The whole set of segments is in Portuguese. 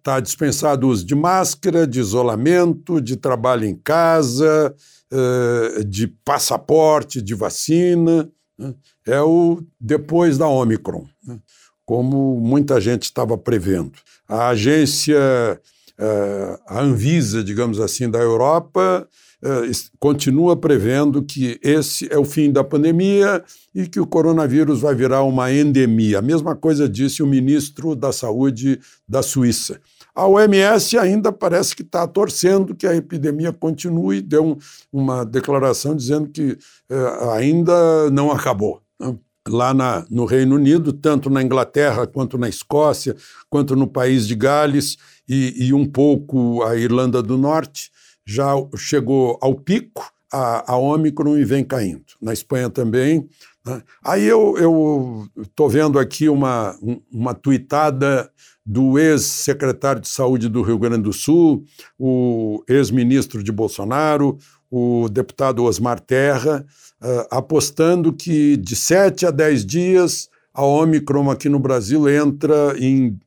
Está dispensado o uso de máscara, de isolamento, de trabalho em casa, eh, de passaporte, de vacina. Né? É o depois da Omicron, né? como muita gente estava prevendo. A agência, a Anvisa, digamos assim, da Europa, eh, continua prevendo que esse é o fim da pandemia e que o coronavírus vai virar uma endemia. A mesma coisa disse o ministro da Saúde da Suíça. A OMS ainda parece que está torcendo que a epidemia continue, deu um, uma declaração dizendo que eh, ainda não acabou. Né? Lá na, no Reino Unido, tanto na Inglaterra quanto na Escócia, quanto no país de Gales e, e um pouco a Irlanda do Norte, já chegou ao pico a, a Ômicron e vem caindo. Na Espanha também. Né? Aí eu estou vendo aqui uma, uma tuitada do ex-secretário de Saúde do Rio Grande do Sul, o ex-ministro de Bolsonaro, o deputado Osmar Terra, uh, apostando que de 7 a 10 dias a Omicron aqui no Brasil entra em,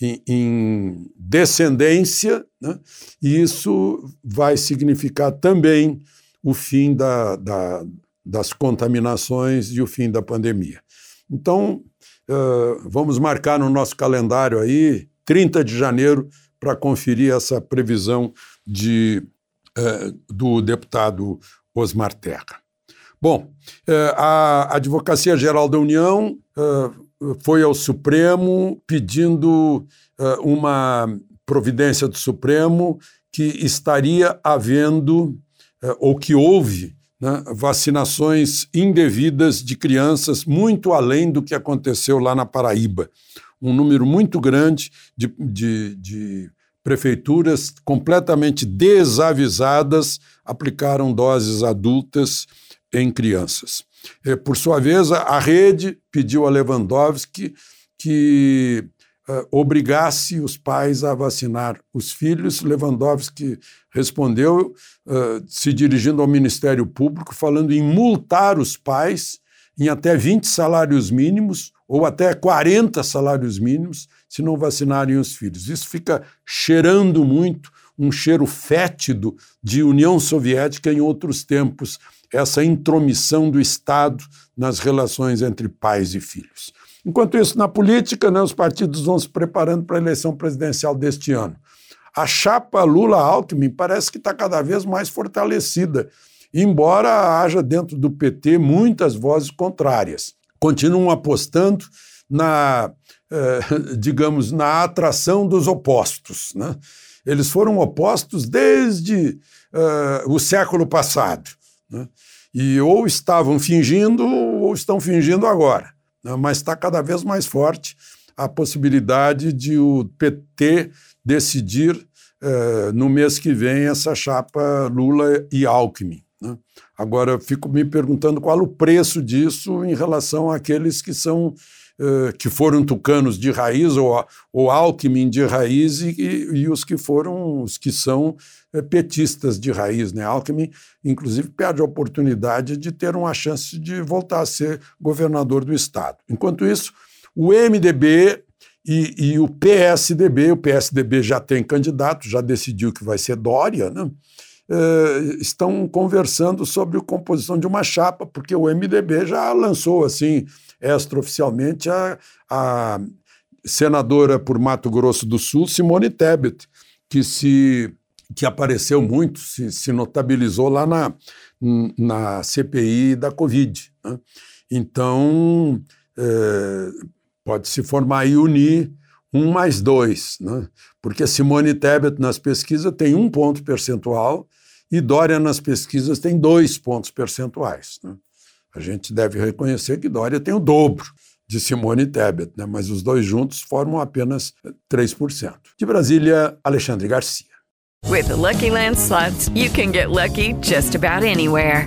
em, em descendência, né? e isso vai significar também o fim da, da, das contaminações e o fim da pandemia. Então, uh, vamos marcar no nosso calendário aí, 30 de janeiro, para conferir essa previsão de, do deputado Osmar Terra. Bom, uh, a Advocacia Geral da União foi ao Supremo pedindo uma providência do Supremo que estaria havendo, ou que houve, né, vacinações indevidas de crianças, muito além do que aconteceu lá na Paraíba. Um número muito grande de, de, de prefeituras completamente desavisadas aplicaram doses adultas em crianças. Por sua vez, a rede pediu a Lewandowski que uh, obrigasse os pais a vacinar os filhos. Lewandowski respondeu, uh, se dirigindo ao Ministério Público, falando em multar os pais em até 20 salários mínimos ou até 40 salários mínimos se não vacinarem os filhos. Isso fica cheirando muito, um cheiro fétido de União Soviética em outros tempos, essa intromissão do Estado nas relações entre pais e filhos. Enquanto isso, na política, né, os partidos vão se preparando para a eleição presidencial deste ano. A chapa Lula-Alckmin parece que está cada vez mais fortalecida, embora haja dentro do PT muitas vozes contrárias. Continuam apostando na, eh, digamos, na atração dos opostos. Né? Eles foram opostos desde eh, o século passado. Né? E ou estavam fingindo ou estão fingindo agora né? mas está cada vez mais forte a possibilidade de o PT decidir eh, no mês que vem essa chapa Lula e Alckmin. Né? Agora, fico me perguntando qual o preço disso em relação àqueles que são eh, que foram tucanos de raiz ou, ou Alckmin de raiz e, e, os que foram os que são eh, petistas de raiz. Né? Alckmin, inclusive, perde a oportunidade de ter uma chance de voltar a ser governador do Estado. Enquanto isso, o MDB e, e, o PSDB, o PSDB já tem candidato, já decidiu que vai ser Dória, né? Uh, estão conversando sobre a composição de uma chapa, porque o MDB já lançou assim extraoficialmente a, a senadora por Mato Grosso do Sul, Simone Tebet, que se que apareceu muito, se, se notabilizou lá na, na CPI da Covid. Né? Então, é, pode se formar e unir um mais dois, né? porque Simone Tebet nas pesquisas tem um ponto percentual e Dória nas pesquisas tem dois pontos percentuais. Né? A gente deve reconhecer que Dória tem o dobro de Simone Tebet, né? mas os dois juntos formam apenas 3%. De Brasília, Alexandre Garcia. With the Lucky Land slots, you can get lucky just about anywhere.